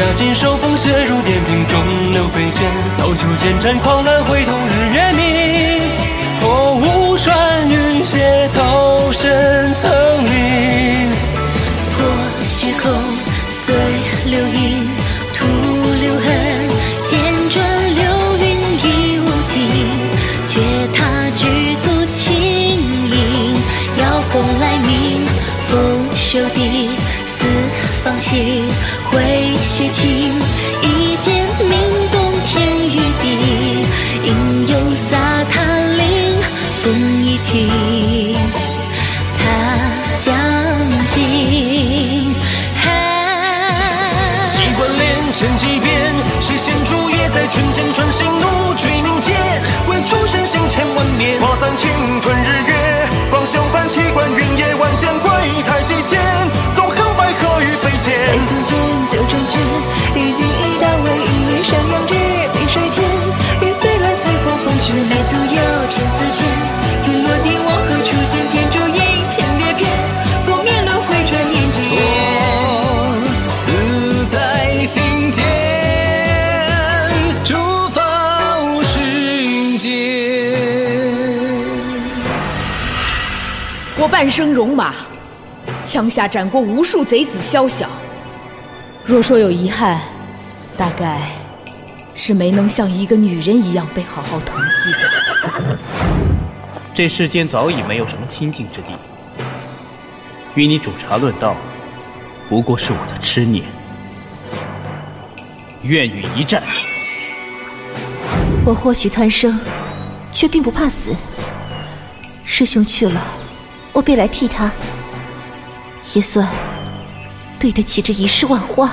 下心手风雪如点平，中流飞剑，刀秋剑斩狂澜，回头日月明。破雾穿云血，投身层林。破虚空，碎流云，吐留痕，剑转流云已无尽，却踏举足轻盈。妖风来鸣，风收地，四方起，回血我半生戎马，枪下斩过无数贼子宵小。若说有遗憾，大概是没能像一个女人一样被好好疼惜吧。这世间早已没有什么清净之地，与你煮茶论道，不过是我的痴念。愿与一战。我或许贪生，却并不怕死。师兄去了，我便来替他，也算对得起这一世万花。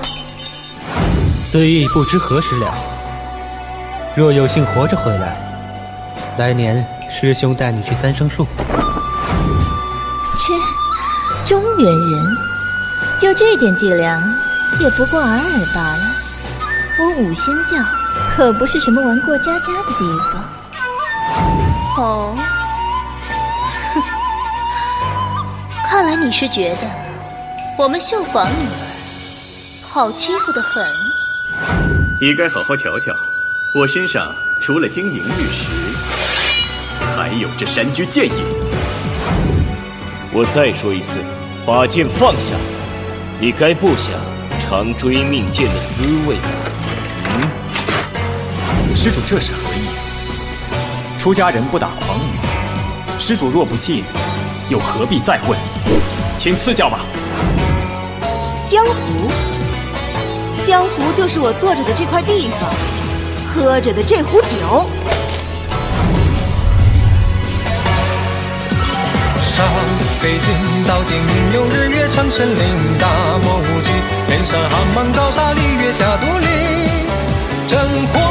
虽亦不知何时了。若有幸活着回来，来年师兄带你去三生树。切，中原人就这点伎俩，也不过尔尔罢了。我五仙教可不是什么玩过家家的地方。哦，看来你是觉得我们绣坊女儿好欺负的很。你该好好瞧瞧，我身上除了金银玉石，还有这山居剑影。我再说一次，把剑放下。你该不想尝追命剑的滋味吧？施主这是何意？出家人不打诳语，施主若不信，又何必再问？请赐教吧。江湖，江湖就是我坐着的这块地方，喝着的这壶酒。上北京到金陵有日月长生林，大漠无际，天上寒芒照杀里，月下独立，真火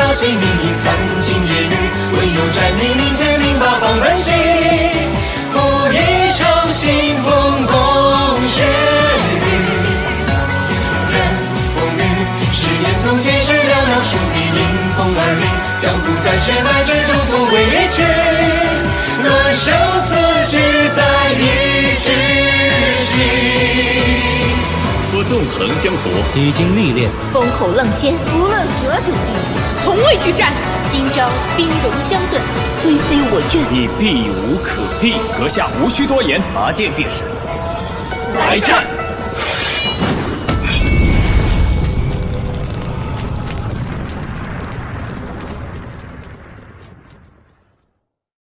家厮杀鸡鸣影，三更夜雨，唯有战你明天令八方人心。赴一场腥风共血雨，任风雨，誓言从前是寥寥数笔，迎风而立，江湖在血脉之中从未离去。论生死，只在一枝心。我纵横江湖，几经历练，风口浪尖，无论何种境遇，从未惧战。今朝兵戎相对，虽非我愿。你避无可避，阁下无需多言，拔剑便是。来战！